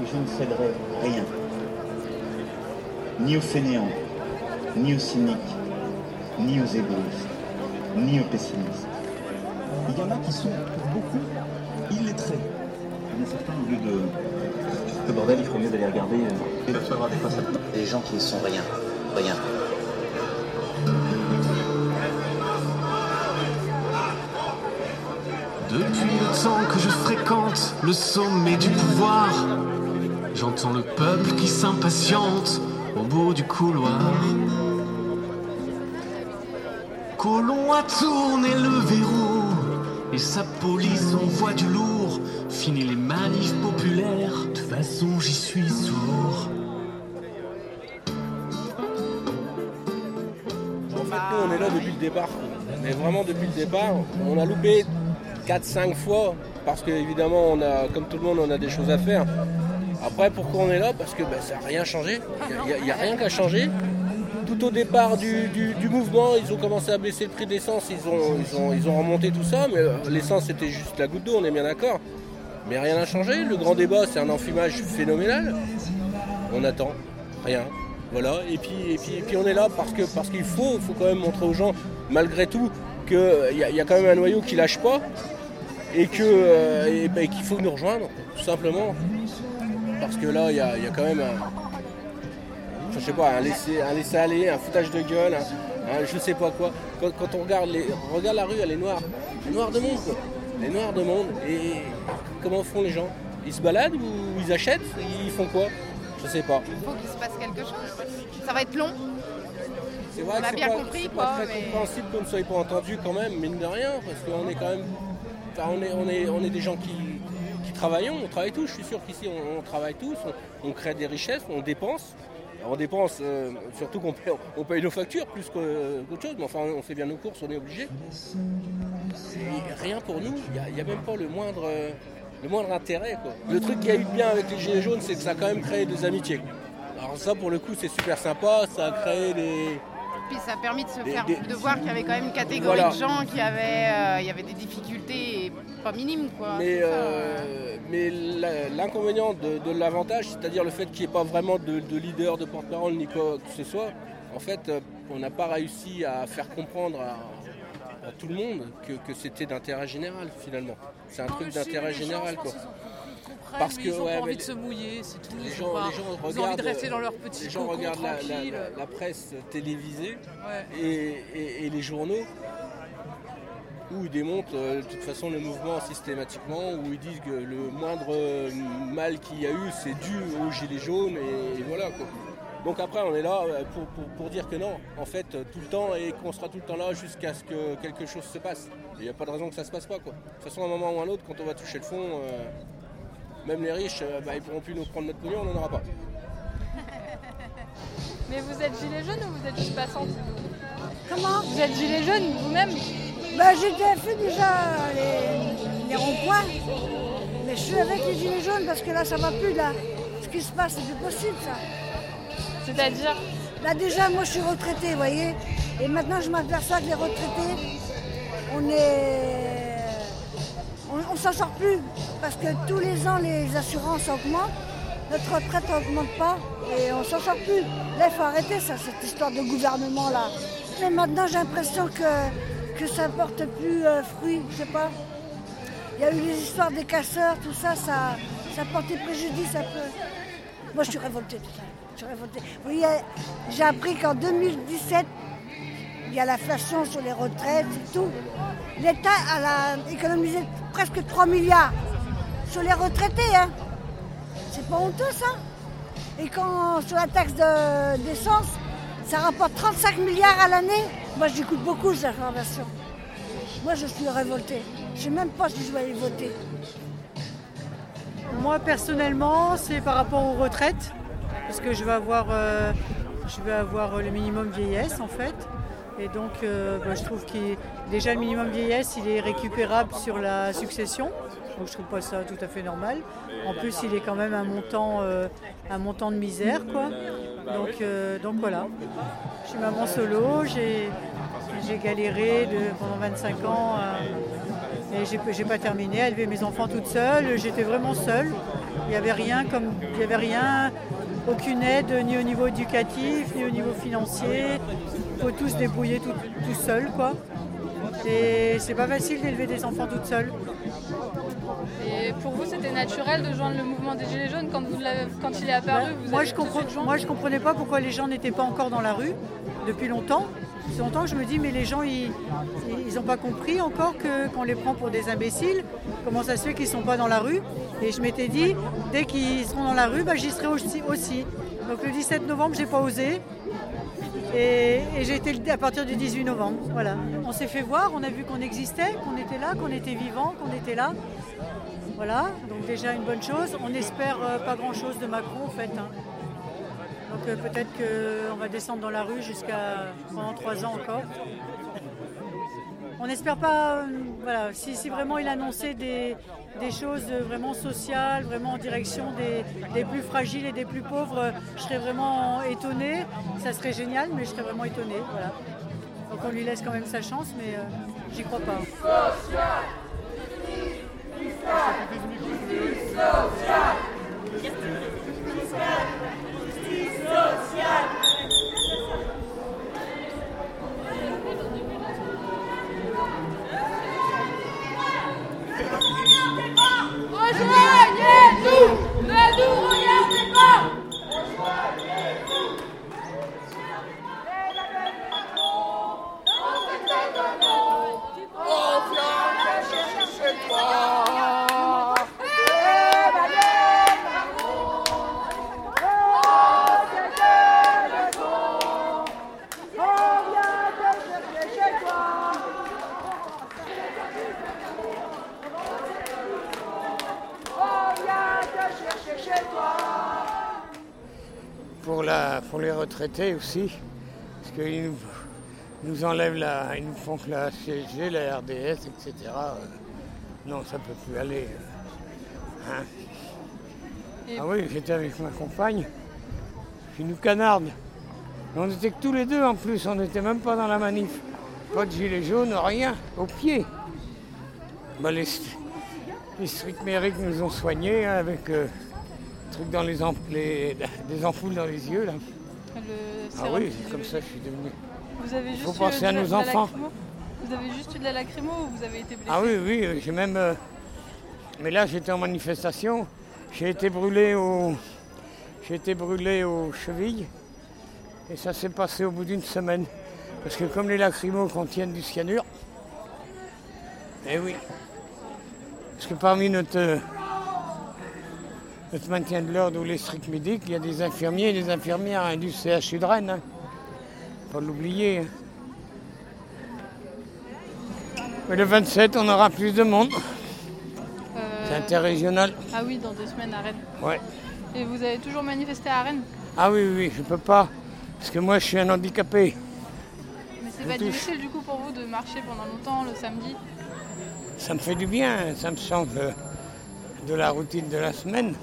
et je ne céderai rien. Ni aux fainéants, ni aux cyniques, ni aux égoïstes, ni aux pessimistes. Il y en a qui sont, pour beaucoup, illettrés. Il y en a certains, au lieu de... Le bordel, il ferait mieux d'aller regarder euh, des des gens qui ne sont rien. Rien. Depuis le temps que je fréquente le sommet du pouvoir, j'entends le peuple qui s'impatiente au bout du couloir. Colomb a tourné le verrou et sa police envoie du lourd. Fini les manifs populaires, de toute façon j'y suis sourd. En fait, nous, on est là depuis le départ. Mais vraiment depuis le départ, on a loupé 4-5 fois parce qu'évidemment, on a, comme tout le monde, on a des choses à faire. Après, pourquoi on est là? Parce que ben, ça n'a rien changé. Il n'y a, rien qu'à changer. Tout au départ du, du- mouvement, ils ont commencé à baisser le prix de l'essence, ils ont, ils, ont, ils ont remonté tout ça, mais euh, l'essence c'était juste la goutte d'eau, on est bien d'accord. Mais rien n'a changé. Le grand débat, c'est un enfumage phénoménal. On attend, rien. Voilà, et puis, et puis, et puis on est là parce parce qu'il faut, faut quand même montrer aux gens, malgré tout, qu'il y, a- y a quand même un noyau qui lâche pas et euh, ben, qu'il faut nous rejoindre, tout simplement. Parce que là, il y a, il y a quand même un, je sais pas, un laisser, un laisser aller, un foutage de gueule, un, un je sais pas quoi. Quand, quand on regarde, les, regarde la rue, elle est noire, elle est noire de monde, quoi. Elle est noire de monde. Et comment font les gens? Ils se baladent ou ils achètent? Ils font quoi? Je sais pas. Il faut qu'il se passe quelque chose. Ça va être long. C'est vrai On que a c'est bien pas, compris, c'est quoi, pas très mais- compréhensible qu'on ne soit pas entendu quand même, mine de rien, parce qu'on est quand même. enfin, on, est, on, est, on est des gens qui travaillons, on travaille tous, je suis sûr qu'ici on, travaille tous, on, crée des richesses, on dépense. On dépense, euh, surtout qu'on paye, nos factures plus qu'autre chose, mais enfin on fait bien nos courses, on est obligé. Rien pour nous, il n'y a, même pas le moindre, euh, le moindre intérêt. Le truc qui a eu bien avec les Gilets jaunes, c'est que ça a quand même créé des amitiés. Alors ça pour le coup c'est super sympa, ça a créé des, Puis ça a permis de se Des- faire, des- de voir qu'il y avait quand même une catégorie Voilà. de gens qui avaient, euh, il y avait des difficultés pas minimes quoi. Mais, euh, mais l'inconvénient de, de l'avantage, c'est-à-dire le fait qu'il n'y ait pas vraiment de, de leader, de porte-parole, ni quoi que ce soit, en fait, euh, on n'a pas réussi à faire comprendre à, à tout le monde que, que c'était d'intérêt général finalement. C'est un truc d'intérêt général quoi. Parce que ils ont ouais, pas mais envie de se mouiller, c'est tout. Les Ils, gens, ont pas- les gens ils ont envie de rester dans leur petit les gens regardent la, presse télévisée Ouais. et, et- et les journaux où ils démontent euh, de toute façon le mouvement systématiquement, où ils disent que le moindre euh, mal qu'il y a eu, c'est dû aux gilets jaunes et, et voilà quoi. Donc après on est là euh, pour, pour- pour dire que non, en fait euh, tout le temps et qu'on sera tout le temps là jusqu'à ce que quelque chose se passe. Il n'y a pas de raison que ça se passe pas quoi. De toute façon à un moment ou à un autre, quand on va toucher le fond, euh, même les riches, euh, bah, ils pourront plus nous prendre notre pognon, on n'en aura pas. Mais vous êtes gilet jaune ou vous êtes juste passante Comment Vous êtes gilet jaune vous-même Bah, j'ai déjà fait déjà les, les ronds-points. Mais je suis avec les gilets jaunes parce que là, ça va plus, là. Ce qui se passe, c'est plus possible, ça. C'est-à-dire Là, déjà, moi, je suis retraitée, vous voyez. Et maintenant, je m'aperçois que les retraités, on est... On, on s'en sort plus. Parce que tous les ans, les assurances augmentent. Notre retraite n'augmente pas. Et on s'en sort plus. Là, il faut arrêter cette histoire de gouvernement-là. Mais maintenant, j'ai l'impression que, ça porte plus euh, fruit. Je sais pas. Il y a eu les histoires des casseurs, tout ça, ça, ça portait préjudice un peu. Moi, je suis révoltée, tout ça. Vous voyez, j'ai appris qu'en 2017, il y a l'inflation sur les retraites et tout. L'État a économisé presque 3 milliards sur les retraités. Hein. C'est pas honteux, ça Et quand sur la taxe de- d'essence, ça rapporte 35 milliards à l'année. Moi, j'écoute beaucoup ces informations. Moi, je suis révoltée. Je ne sais même pas si je vais aller voter. Moi personnellement, c'est par rapport aux retraites, parce que je euh, je vais avoir le minimum vieillesse en fait. Et donc euh, bah, je trouve que déjà le minimum vieillesse, il est récupérable sur la succession. Donc je trouve pas ça tout à fait normal. En plus, il est quand même un montant, euh, un montant de misère quoi. Donc, euh, donc voilà. Je suis maman solo, j'ai galéré pendant 25 ans. Et j'ai pas terminé à élever mes enfants toute seule. J'étais vraiment seule. Il n'y avait rien comme il y avait rien, aucune aide ni au niveau éducatif, ni au niveau financier. Il faut tous se débrouiller tout, tout seul quoi. Et c'est pas facile d'élever des enfants toute seule. Et pour vous, c'était naturel de joindre le mouvement des Gilets jaunes quand, vous l'avez- quand il est apparu vous moi, avez je comprends, moi, je comprenais pas pourquoi les gens n'étaient pas encore dans la rue depuis longtemps. Longtemps je me dis, mais les gens, ils n'ont pas compris encore qu'on les prend pour des imbéciles. Comment ça se fait qu'ils ne sont pas dans la rue? Et je m'étais dit, dès qu'ils seront dans la rue, bah, j'y serai aussi, aussi. Donc le 17 novembre, j'ai pas osé. Et, j'ai été à partir du 18 novembre. Voilà. On s'est fait voir, on a vu qu'on existait, qu'on était là, qu'on était vivant, qu'on était là. Voilà, donc déjà une bonne chose. On espère euh, pas grand-chose de Macron en fait. hein. Donc euh, peut-être qu'on va descendre dans la rue jusqu'à pendant trois ans encore. On n'espère pas, euh, voilà, si, si vraiment il annonçait des, choses vraiment sociales, vraiment en direction des, plus fragiles et des plus pauvres, je serais vraiment étonnée. Ça serait génial, mais je serais vraiment étonnée. Voilà. Donc on lui laisse quand même sa chance, mais euh, j'y crois pas Ne nous regardez pas pour, la, pour les retraités aussi, parce qu'ils nous, nous enlèvent la, ils nous font que la CSG, la RDS, etc. non, ça peut plus aller. euh, hein. Ah oui, j'étais avec ma compagne, qui nous canarde. On était que tous les deux en plus, on n'était même pas dans la manif. Pas de gilet jaune, rien, au pied. Bah, les, les strict mérites nous ont soignés hein, avec euh, trucs dans les, ampoules, les- des ampoules dans les yeux là. Le Ah oui, c'est comme ça que je suis devenu. Vous avez Faut penser à nos la enfants. Vous avez juste eu de la lacrymo ou vous avez été blessé Ah oui, oui, euh, j'ai même. euh, mais là, j'étais en manifestation. J'ai été brûlé au. J'ai été brûlé aux chevilles. Et ça s'est passé au bout d'une semaine. Parce que comme les lacrymos contiennent du cyanure. Eh oui. Parce que parmi notre. Notre maintien de l'ordre ou les stricts médics, il y a des infirmiers et des infirmières hein, du CHU de Rennes. hein. Faut l'oublier. hein. Mais le 27, on aura plus de monde. Euh, C'est interrégional. Ah oui, dans deux semaines à Rennes. Ouais. Et vous avez toujours manifesté à Rennes? Ah oui, oui, je peux pas. Parce que moi, je suis un handicapé. Mais c'est pas touche. difficile du coup pour vous de marcher pendant longtemps le samedi? Ça me fait du bien, ça me change euh, de la routine de la semaine.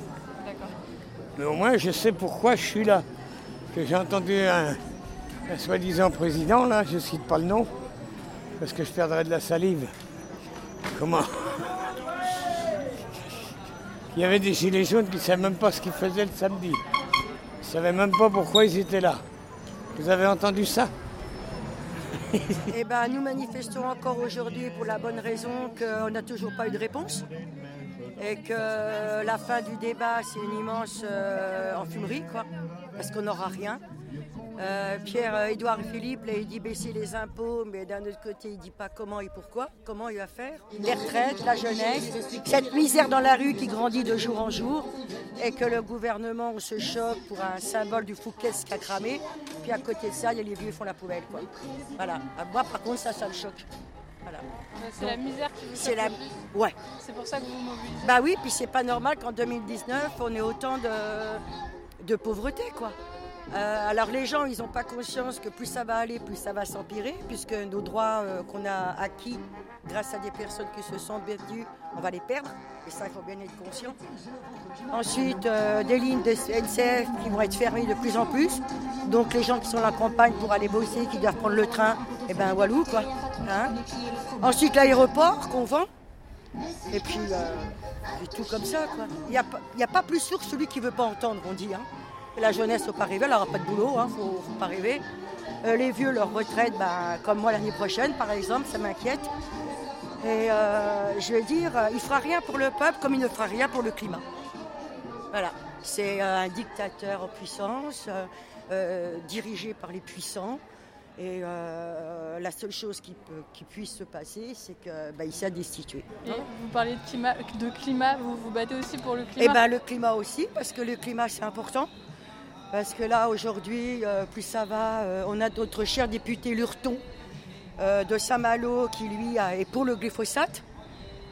Mais au moins, je sais pourquoi je suis là. Que j'ai entendu un, soi-disant président, là, je cite pas le nom, parce que je perdrais de la salive. Comment? Il y avait des gilets jaunes qui ne savaient même pas ce qu'ils faisaient le samedi. Ils ne savaient même pas pourquoi ils étaient là. Vous avez entendu ça? Eh ben, nous manifestons encore aujourd'hui pour la bonne raison qu'on n'a toujours pas eu de réponse et que la fin du débat, c'est une immense euh, enfumerie, quoi, parce qu'on n'aura rien. Euh, Pierre-Édouard Philippe, là, il dit baisser les impôts, mais d'un autre côté, il dit pas comment et pourquoi, comment il va faire? Les retraites, la jeunesse, cette misère dans la rue qui grandit de jour en jour, et que le gouvernement se choque pour un symbole du Fouquet qui a cramé, puis à côté de ça, les vieux font la poubelle. Quoi. Voilà. Ah, Moi, par contre, ça, ça me choque. Voilà. C'est la misère qui vous C'est la... Ouais. C'est pour ça que vous vous mobilisez Bah oui, puis c'est pas normal qu'en 2019, on ait autant de, de pauvreté, quoi. Euh, alors les gens, ils n'ont pas conscience que plus ça va aller, plus ça va s'empirer, puisque nos droits euh, qu'on a acquis grâce à des personnes qui se sont battues, on va les perdre. Et ça, il faut bien être conscient. Ensuite, euh, des lignes de NCF qui vont être fermées de plus en plus. Donc les gens qui sont à la campagne pour aller bosser, qui doivent prendre le train, et ben walou quoi. Hein Ensuite, l'aéroport qu'on vend. Et puis, tout comme ça, quoi. Il n'y a pas plus sûr que celui qui ne veut pas entendre, on dit. hein. La jeunesse ne faut pas rêver, elle n'aura pas de boulot, il ne faut, faut pas rêver. Euh, les vieux, leur retraite, bah, comme moi l'année prochaine, par exemple, ça m'inquiète. Et euh, je veux dire, euh, il ne fera rien pour le peuple comme il ne fera rien pour le climat. Voilà. C'est un dictateur en puissance, euh, dirigé par les puissants. Et euh, la seule chose qui, peut- qui puisse se passer, c'est qu'il s'est destitué. Et vous parlez de climat, de climat, vous vous battez aussi pour le Eh climat? bien, le climat aussi, parce que le climat, c'est important. Parce que là, aujourd'hui, euh, plus ça va, euh, on a notre cher député Lurton euh, de Saint-Malo qui, lui, a- est pour le glyphosate.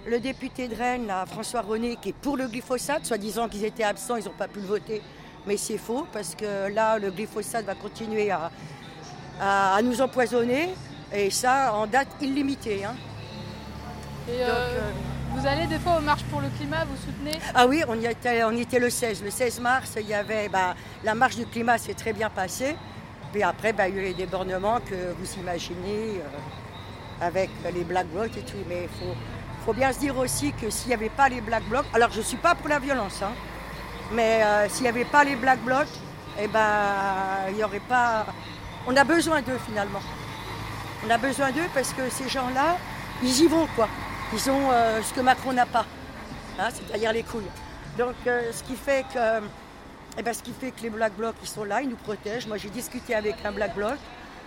Le député de Rennes, là, François René, qui est pour le glyphosate, soi-disant qu'ils étaient absents, ils n'ont pas pu le voter. Mais c'est faux, parce que là, le glyphosate va continuer à, à- à nous empoisonner, et ça en date illimitée. hein. Et, Vous allez des fois aux marches pour le climat, vous soutenez Ah oui, on y était, on y était le 16. Le 16 mars, il y avait bah, la marche du climat s'est très bien passée. Puis après, bah, il y a eu les débordements que vous imaginez euh, avec les black blocs et tout. Mais il faut, bien se dire aussi que s'il n'y avait pas les black blocs, alors je ne suis pas pour la violence, hein, mais euh, s'il n'y avait pas les black blocs, ben, il n'y aurait pas. On a besoin d'eux finalement. On a besoin d'eux parce que ces gens-là, ils y vont quoi. Ils ont euh, ce que Macron n'a pas, hein, c'est-à-dire les couilles. Donc euh, ce qui fait que, eh ben, ce qui fait que les Black Blocs ils sont là, ils nous protègent. Moi j'ai discuté avec un Black Bloc.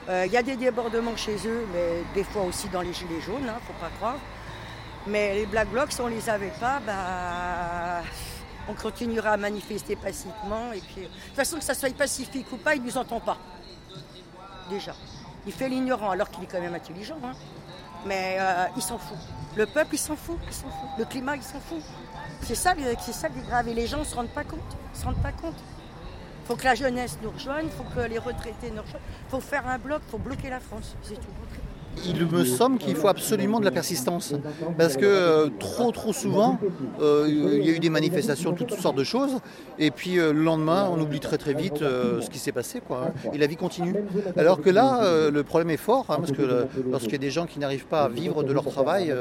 Euh, Il y a des débordements chez eux, mais des fois aussi dans les gilets jaunes, hein, faut pas croire. Mais les Black Blocs, si on les avait pas, bah, on continuera à manifester pacifiquement. Et puis, de toute façon, que ça soit pacifique ou pas, il ne nous entend pas. Déjà. Il fait l'ignorant alors qu'il est quand même intelligent. hein. Mais il s'en fout. Le peuple, il s'en fout. Le climat, il s'en fout. C'est ça, c'est qui est grave. Et les gens ne se rendent pas compte. Se rendent pas compte. Il faut que la jeunesse nous rejoigne, il faut que les retraités nous rejoignent. Il faut faire un bloc, il faut bloquer la France. C'est tout. Il me semble qu'il faut absolument de la persistance. Parce que euh, trop, trop souvent, euh, il y a eu des manifestations, toutes sortes de choses. Et puis euh, le lendemain, on oublie très très vite ce qui s'est passé. Hein, et la vie continue. Alors que là, le problème est fort. hein, parce que lorsqu'il y a des gens qui n'arrivent pas à vivre de leur travail,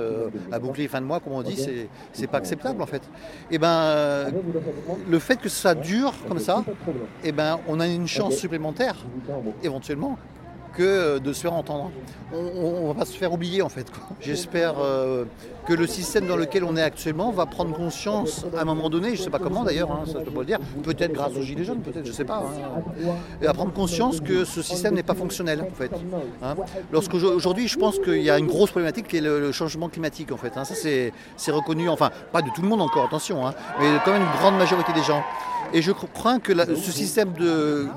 à boucler fins de mois, comme on dit, c'est, c'est pas acceptable en fait. Et ben, euh, le fait que ça dure comme ça, et ben, on a une chance supplémentaire, éventuellement, que euh, de se faire entendre. On va se faire oublier en fait. J'espère euh, que le système dans lequel on est actuellement va prendre conscience à un moment donné, je ne sais pas comment d'ailleurs, hein, ça je peux pas le dire, peut-être grâce aux Gilets jaunes, peut-être, je ne sais pas, hein, et à prendre conscience que ce système n'est pas fonctionnel en fait. hein. Lorsqu'aujourd'hui, je pense qu'il y a une grosse problématique qui est le, le changement climatique en fait. hein. Ça c'est reconnu, enfin pas de tout le monde encore, attention, mais quand même une grande majorité des gens. Et je crains que ce système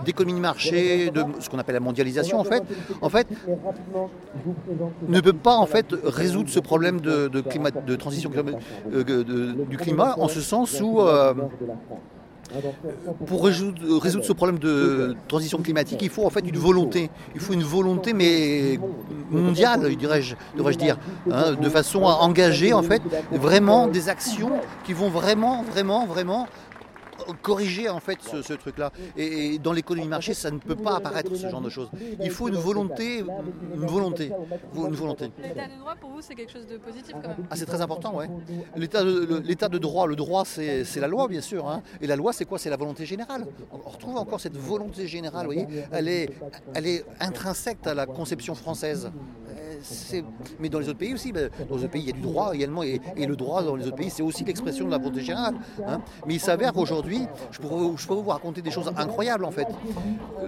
d'économie de marché, de ce qu'on appelle la mondialisation, en fait, en fait, ne peut pas en fait résoudre ce problème de, de transition euh, du climat, en ce sens où euh, pour résoudre, résoudre ce problème de transition climatique, il faut en fait une volonté. Il faut une volonté, mais mondiale, dirais-je, devrais-je dire, hein, de façon à engager en fait vraiment des actions qui vont vraiment, vraiment, vraiment corriger en fait ce, ce truc-là. Et, et dans l'économie de marché, ça ne peut pas apparaître ce genre de choses. Il faut une volonté, une volonté, une volonté. L'état de droit, pour vous, c'est quelque chose de positif quand même Ah, c'est très important, ouais. L'état de, le- l'état de droit, le droit, c'est c'est la loi, bien sûr. hein. Et la loi, c'est quoi? C'est la volonté générale. On retrouve encore cette volonté générale, vous voyez? Elle est, elle est intrinsèque à la conception française. Mais dans les autres pays aussi, ben, dans les autres pays, il y a du droit également. Et, le droit dans les autres pays, c'est aussi l'expression de la volonté générale. hein. Mais il s'avère qu'aujourd'hui, je pourrais, vous raconter des choses incroyables, en fait.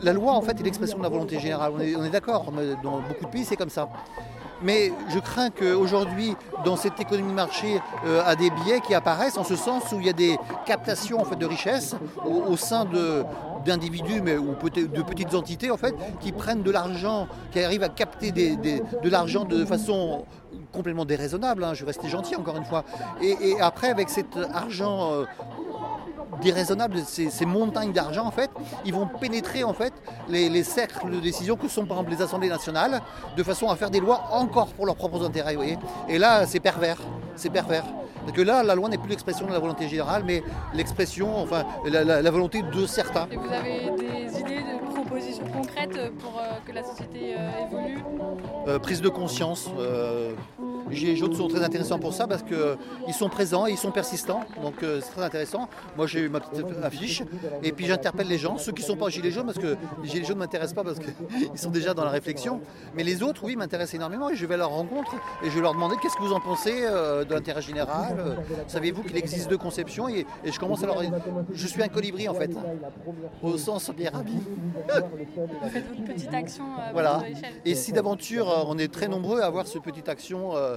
La loi, en fait, est l'expression de la volonté générale. On est, d'accord, dans beaucoup de pays, c'est comme ça. Mais je crains qu'aujourd'hui, dans cette économie de marché, euh, à des biais qui apparaissent en ce sens où il y a des captations en fait, de richesses au sein de- d'individus mais, ou de petites entités en fait, qui prennent de l'argent, qui arrivent à capter de l'argent de façon complètement déraisonnable. hein. je vais rester gentil encore une fois. Et, et après, avec cet argent euh, déraisonnable, ces, ces montagnes d'argent, en fait, ils vont pénétrer en fait les, les cercles de décision que sont par exemple les assemblées nationales, de façon à faire des lois encore pour leurs propres intérêts. vous voyez. Et là, c'est pervers, c'est pervers. Parce que là, la loi n'est plus l'expression de la volonté générale, mais l'expression, enfin, la, la- la volonté de certains. Et vous avez des idées de propositions concrètes pour euh, que la société euh, évolue? Euh, prise de conscience, les Gilets jaunes sont très intéressants pour ça parce qu'ils sont présents et ils sont persistants. Donc euh, c'est très intéressant. Moi j'ai eu ma petite affiche et puis j'interpelle les gens, ceux qui ne sont pas Gilets jaunes parce que les Gilets jaunes ne m'intéressent pas parce qu'ils sont déjà dans la réflexion. Mais les autres, oui, m'intéressent énormément et je vais à leur rencontre et je vais leur demander qu'est-ce que vous en pensez euh, de l'intérêt général. euh, Savez-vous qu'il existe deux conceptions? Et, et je commence à leur. Je suis un colibri en fait, au sens Pierre Rabhi. Vous faites votre petite action Voilà. Et si d'aventure on est très nombreux à avoir cette petite action, euh,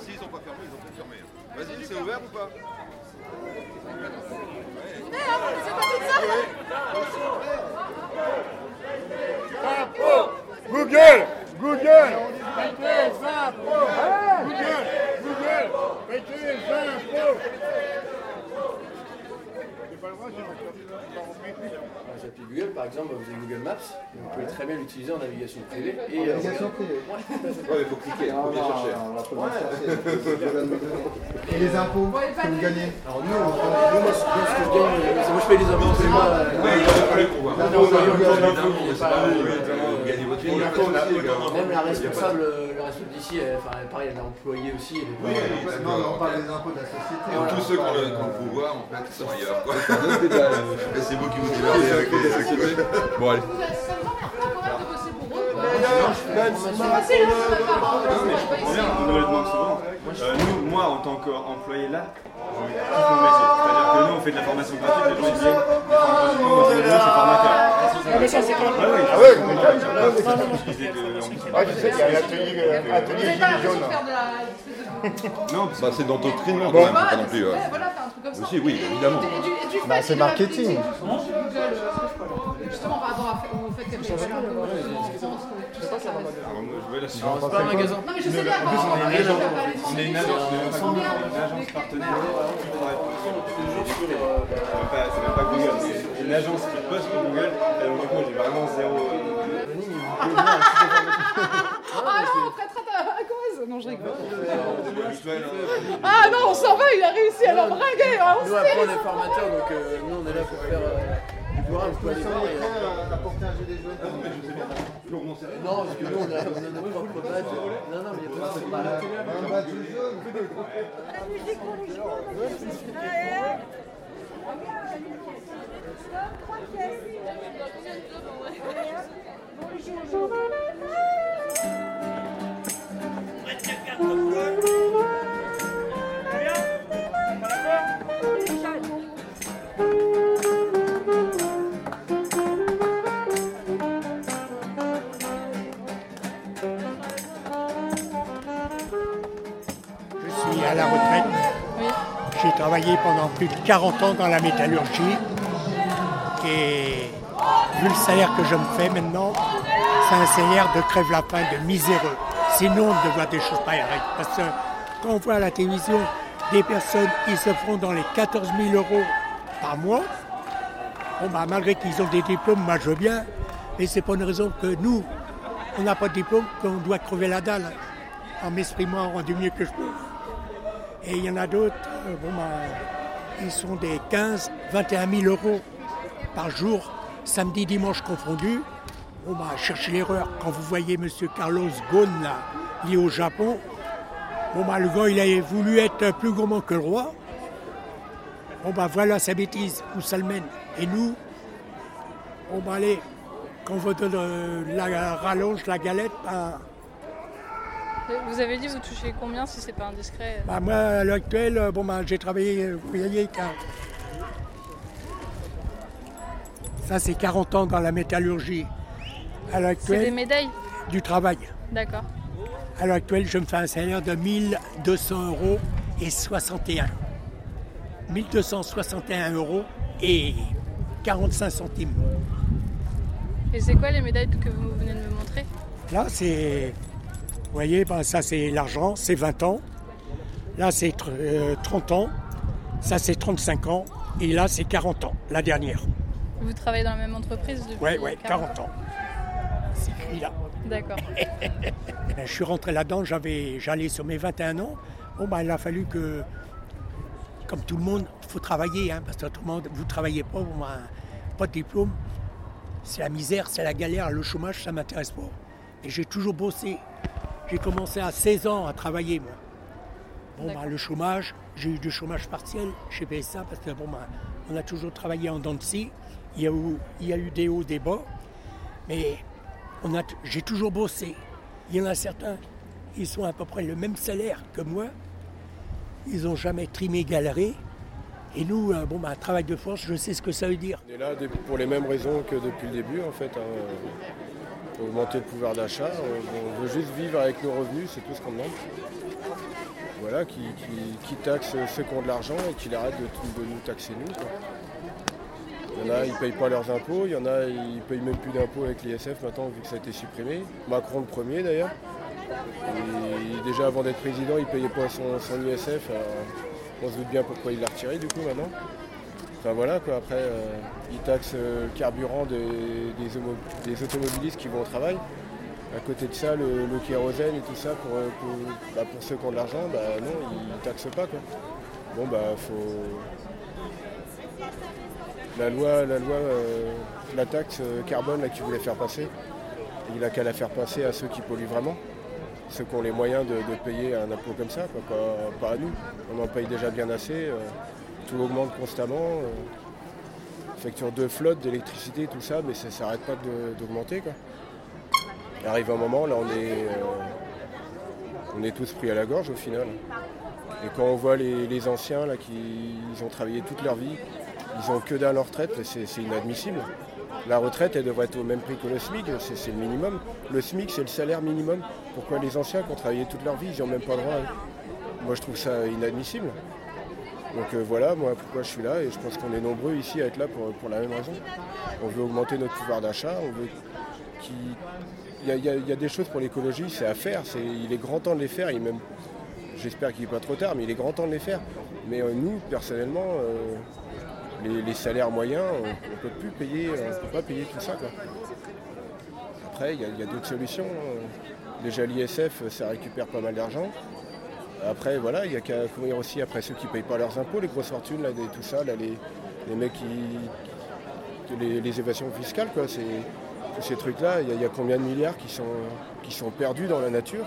S'ils sont pas fermés, ils ont tout fermé. Vas-y, c'est ouvert ou pas Google Google. Mettez les impôts Google Google. Mettez les impôts Appelez Google, par exemple, vous avez Google Maps, et vous pouvez très bien l'utiliser en navigation privée. Et, euh, Navigation privée. Ouais, il faut cliquer, il faut bien chercher. Et les impôts que vous gagnez Alors nous, on- moi, ce ce que je gagne, euh, c'est moi je paye les impôts, c'est moi. euh, va euh, oui, il également. Même la responsable, euh, la responsable d'ici, pareil, elle est employée aussi. Oui, on parle des impôts de la société. Et tous ceux qui ont le, qui ont le pouvoir, en fait, sont ailleurs. C'est vous qui vous divertissez avec les activités. Bon, allez. On nous le demande souvent. Nous, moi, en tant qu'employé là, je kiffe mon métier. C'est-à-dire que nous, on fait de la formation gratuite, les gens ils viennent, ils c'est formateur. Ah, Ah ouais, mais ça, non, mais ça, plus. Ah, un euh, Bah, c'est Bon. quand même, faut pas non plus. euh. Aussi, oui, évidemment. Bah, c'est marketing. Justement, par rapport à- au fait qu'elle fait Alors, moi, je vais là, Non, c'est pas un magasin. Non, mais je sais bien, on est une on agence, va pas aller on est une sur- agence, de- sur- on est une agence partenaire qui travaille pour C'est même pas- Google, c'est une agence qui bosse pour Google. Et donc, du coup, j'ai vraiment zéro. euh, Ah non, Non, je rigole. Ah non, on s'en va, il a réussi à l'embringuer hein, on Nous, après, on les est formateurs, donc euh, nous, on est là pour faire euh, du programme. Vous pouvez aller voir. et, euh, apporter un Non, parce que nous, on a, propres badges. Non, non, mais il y a pas de Un badge jaune. Je suis à la retraite. J'ai travaillé pendant plus de 40 ans dans la métallurgie. Et vu le salaire que je me fais maintenant, c'est un salaire de crève-lapin, de miséreux. C'est non de voir des choses pareilles. Parce que quand on voit à la télévision des personnes qui se font dans les 14 000 euros par mois, bon bah, malgré qu'ils ont des diplômes, moi je veux bien, mais c'est pas une raison que nous, on n'a pas de diplôme, qu'on doit crever la dalle en m'exprimant du mieux que je peux. Et il y en a d'autres, euh, bon, bah, ils sont des 15, 21 000 euros par jour, samedi, dimanche confondus. Bon, bah, cherchez l'erreur. Quand vous voyez M. Carlos Ghosn, là, lié au Japon, bon, bah, le gars, il a voulu être plus gourmand que le roi. Bon, bah, voilà sa bêtise, où ça le mène. Et nous, bon, bah, allez, quand on vous donne euh, la rallonge, la galette, bah, Vous avez dit vous touchez combien si c'est pas indiscret? Bah, moi, à l'heure actuelle, euh, bon, bah, j'ai travaillé, euh, vous voyez, Ça, c'est 40 ans dans la métallurgie. À l'heure des médailles? du travail. D'accord. À l'heure actuelle, je me fais un salaire de 1200 euros et 61. 1261 euros et 45 centimes. Et c'est quoi les médailles que vous venez de me montrer? Là, c'est. Vous voyez, ben, ça, c'est l'argent, c'est 20 ans. Là, c'est tr- euh, 30 ans. Ça, c'est 35 ans. Et là, c'est 40 ans, la dernière. Vous travaillez dans la même entreprise depuis Ouais, ouais, 40 ans. C'est écrit là. D'accord. Ben, Je suis rentré là-dedans, j'avais, j'allais sur mes 21 ans. Bon, ben, il a fallu que, comme tout le monde, il faut travailler, hein, parce que tout le monde, vous ne travaillez pas, vous, ben, pas de diplôme. C'est la misère, c'est la galère, le chômage, ça ne m'intéresse pas. Et j'ai toujours bossé. J'ai commencé à 16 ans à travailler, moi. Bon, ben, le chômage, j'ai eu du chômage partiel chez PSA, parce que bon, ben, on a toujours travaillé en dents de scie. Il y a eu, il y a eu des hauts, des bas. Mais on a, j'ai toujours bossé. Il y en a certains, ils sont à peu près le même salaire que moi. Ils n'ont jamais trimé, galéré. Et nous, euh, bon, bah, travail de force, je sais ce que ça veut dire. On est là pour les mêmes raisons que depuis le début en fait. hein. Augmenter le pouvoir d'achat. On, veut juste vivre avec nos revenus, c'est tout ce qu'on demande. Voilà, qui, qui, qui taxe ceux qui ont de l'argent et qu'il arrête de, nous taxer nous. Il y en a, ils ne payent pas leurs impôts, il y en a, ils ne payent même plus d'impôts avec l'ISF maintenant vu que ça a été supprimé. Macron le premier d'ailleurs. Déjà avant d'être président, il ne payait pas son, son ISF. on se doute bien pourquoi il l'a retiré du coup maintenant. Voilà quoi, après euh, ils taxent euh, le carburant des, des automobilistes qui vont au travail. À côté de ça, le, kérosène et tout ça, pour, euh, bah, pour ceux qui ont de l'argent, bah non, ils taxent pas quoi. Bon bah faut. La loi, la loi, euh, la taxe euh, carbone là, qu'ils voulaient faire passer, il n'a qu'à la faire passer à ceux qui polluent vraiment. Ceux qui ont les moyens de, payer un impôt comme ça, pas, à nous. On en paye déjà bien assez. euh, tout augmente constamment. euh, facture de flotte, d'électricité, tout ça, mais ça s'arrête pas d'augmenter. arrive un moment, là on est, euh, on est tous pris à la gorge au final. Et quand on voit les, les anciens là, qui ils ont travaillé toute leur vie, ils ont que à leur retraite, c'est inadmissible. La retraite, elle devrait être au même prix que le SMIC, c'est le minimum. Le SMIC, c'est le salaire minimum. Pourquoi les anciens qui ont travaillé toute leur vie, ils n'ont même pas le droit à- Moi, je trouve ça inadmissible. Donc euh, voilà, moi, pourquoi je suis là, et je pense qu'on est nombreux ici à être là pour, la même raison. On veut augmenter notre pouvoir d'achat. Il y, a- des choses pour l'écologie, c'est à faire, il est grand temps de les faire, j'espère qu'il n'est pas trop tard, mais il est grand temps de les faire. Mais euh, nous, personnellement, euh, les, salaires moyens, on ne peut plus payer, on peut pas payer tout ça. Après, il y a, il y a d'autres solutions. hein. Déjà l'ISF, ça récupère pas mal d'argent. Après, voilà, il n'y a qu'à courir aussi après ceux qui ne payent pas leurs impôts, les grosses fortunes, là, tout ça, les, mecs qui. les, évasions fiscales, ces trucs-là, il y, a- combien de milliards qui sont, perdus dans la nature?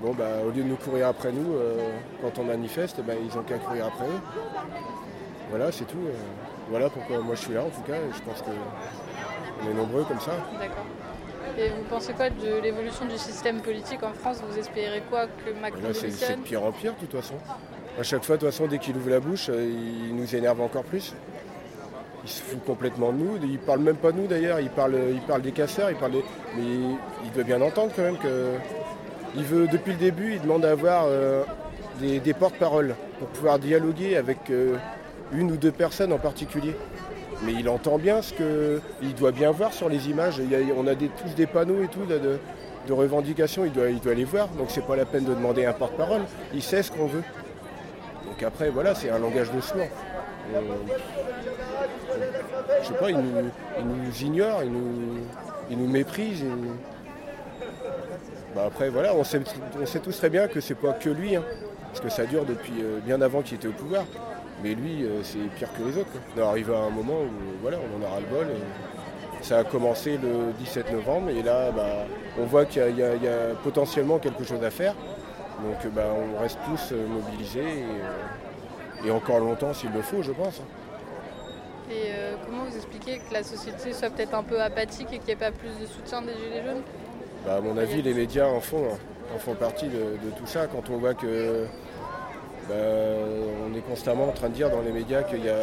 Bon, bah, au lieu de nous courir après nous, euh, quand on manifeste, eh ben, ils ont qu'à courir après eux. Voilà, c'est tout. euh. voilà pourquoi moi je suis là, en tout cas, je pense qu'on est nombreux comme ça. D'accord. Et vous pensez quoi de l'évolution du système politique en France? Vous espérez quoi que Macron c'est, de pire en pire, de toute façon. À chaque fois, de toute façon, dès qu'il ouvre la bouche, euh, il nous énerve encore plus. Il se fout complètement de nous. Il parle même pas de nous d'ailleurs. Il parle, il parle des casseurs. Il parle des... Mais il doit bien entendre quand même que. Il veut, depuis le début, il demande à avoir euh, des, des porte-paroles pour pouvoir dialoguer avec euh, une ou deux personnes en particulier. Mais il entend bien ce que. Il doit bien voir sur les images. On a tous des panneaux et tout de, revendications. Il doit, il doit les voir. Donc c'est pas la peine de demander un porte-parole. Il sait ce qu'on veut. Donc après, voilà, c'est un langage de sourd. Je sais pas, il nous, ignore, il nous, il nous méprise. Bah après, voilà, on sait, on sait tous très bien que c'est pas que lui, hein, parce que ça dure depuis euh, bien avant qu'il était au pouvoir. Mais lui, euh, c'est pire que les autres. quoi. On arrive à un moment où voilà, on en a ras-le-bol. et Ça a commencé le 17 novembre et là, bah, on voit qu'il y a- y, y potentiellement quelque chose à faire. Donc euh, bah, on reste tous euh, mobilisés et, et encore longtemps s'il le faut, je pense. Et euh, comment vous expliquez que la société soit peut-être un peu apathique et qu'il n'y ait pas plus de soutien des Gilets jaunes? Bah, à mon avis, les médias en font, en font partie de, de tout ça. Quand on voit que bah, on est constamment en train de dire dans les médias qu'il y a,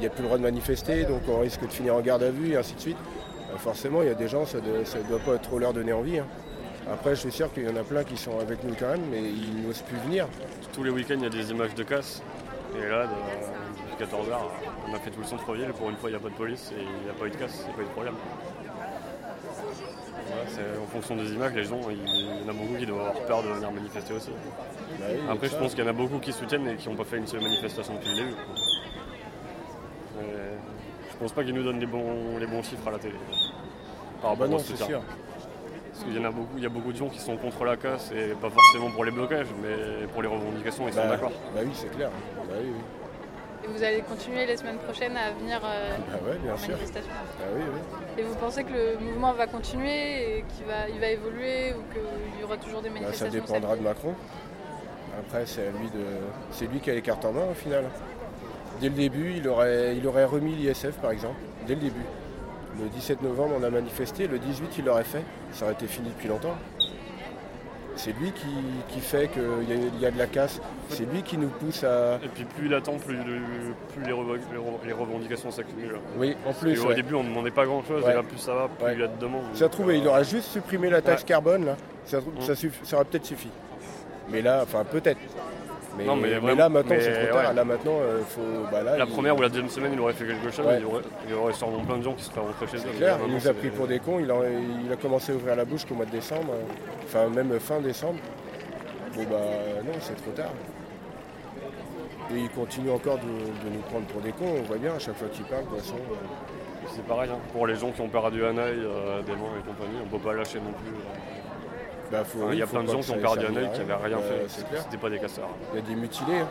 n'y a plus le droit de manifester, donc on risque de finir en garde à vue et ainsi de suite. Euh, forcément, il y a des gens, ça ne doit pas trop leur donner envie. hein. Après, je suis sûr qu'il y en a plein qui sont avec nous quand même, mais ils n'osent plus venir. Tous les week-ends, il y a des images de casse. Et là, de- depuis 14h, on a fait tout le centre-ville. Pour une fois, il n'y a pas de police et il n'y a pas eu de casse, il n'y a pas eu de problème. En fonction des images, les gens, il y en a beaucoup qui doivent avoir peur de venir manifester aussi. Bah oui, Après, je pense qu'il y en a beaucoup qui soutiennent et qui n'ont pas fait une seule manifestation depuis le début. Je pense pas qu'ils nous donnent les bons, les bons chiffres à la télé. Par Bah rapport non, c'est soutien. sûr. Parce qu'il y en a beaucoup, il y a beaucoup de gens qui sont contre la casse et pas forcément pour les blocages, mais pour les revendications, ils sont Bah, d'accord. Bah oui, c'est clair. Bah oui, oui. Et vous allez continuer les semaines prochaines à venir euh, Bah ouais, bien en sûr. manifestation. Ah oui, oui. Et vous pensez que le mouvement va continuer et qu'il va, il va évoluer ou qu'il y aura toujours des Bah, ça manifestations dépendra de Macron. Après, c'est lui de. C'est lui qui a les cartes en main au final. Dès le début, il aurait, il aurait remis l'ISF par exemple. Dès le début. Le 17 novembre, on a manifesté. Le 18, il l'aurait fait. Ça aurait été fini depuis longtemps. C'est lui qui, qui fait qu'il y, a- il y a de la casse. C'est lui qui nous pousse à. Et puis plus il attend, plus, le- plus les, revendications s'accumulent. Oui, en plus, ouais. début, on ne demandait pas grand-chose, Ouais. et là, plus ça va, plus Ouais. il y a de demandes. Ça trouvé, il aura juste supprimé la taxe carbone là. Ça, Mm. ça, ça aurait peut-être suffi. Mais là, enfin peut-être. Mais, Non, mais mais vraiment- là maintenant c'est trop tard. ouais. Là maintenant, euh, faut. Bah, là, La il- première ou la deuxième semaine, il aurait fait quelque chose, Ouais. il y aurait, il aurait sûrement plein de gens qui seraient rentrés chez eux. Clair, il nous a pris pour des cons, il a, il a commencé à ouvrir la bouche qu'au mois de décembre, euh, enfin même fin décembre. Bon bah non, c'est trop tard. Et il continue encore de, de nous prendre pour des cons, on voit bien à chaque fois qu'il parle, de toute façon. C'est pareil, hein. pour les gens qui ont perdu un œil, euh, des mains et compagnie, on peut pas lâcher non plus. Bah, faut- Enfin, il y a plein de gens qui ont perdu un œil qui n'avaient rien fait, c'était pas des casseurs. Il y a des mutilés. hein.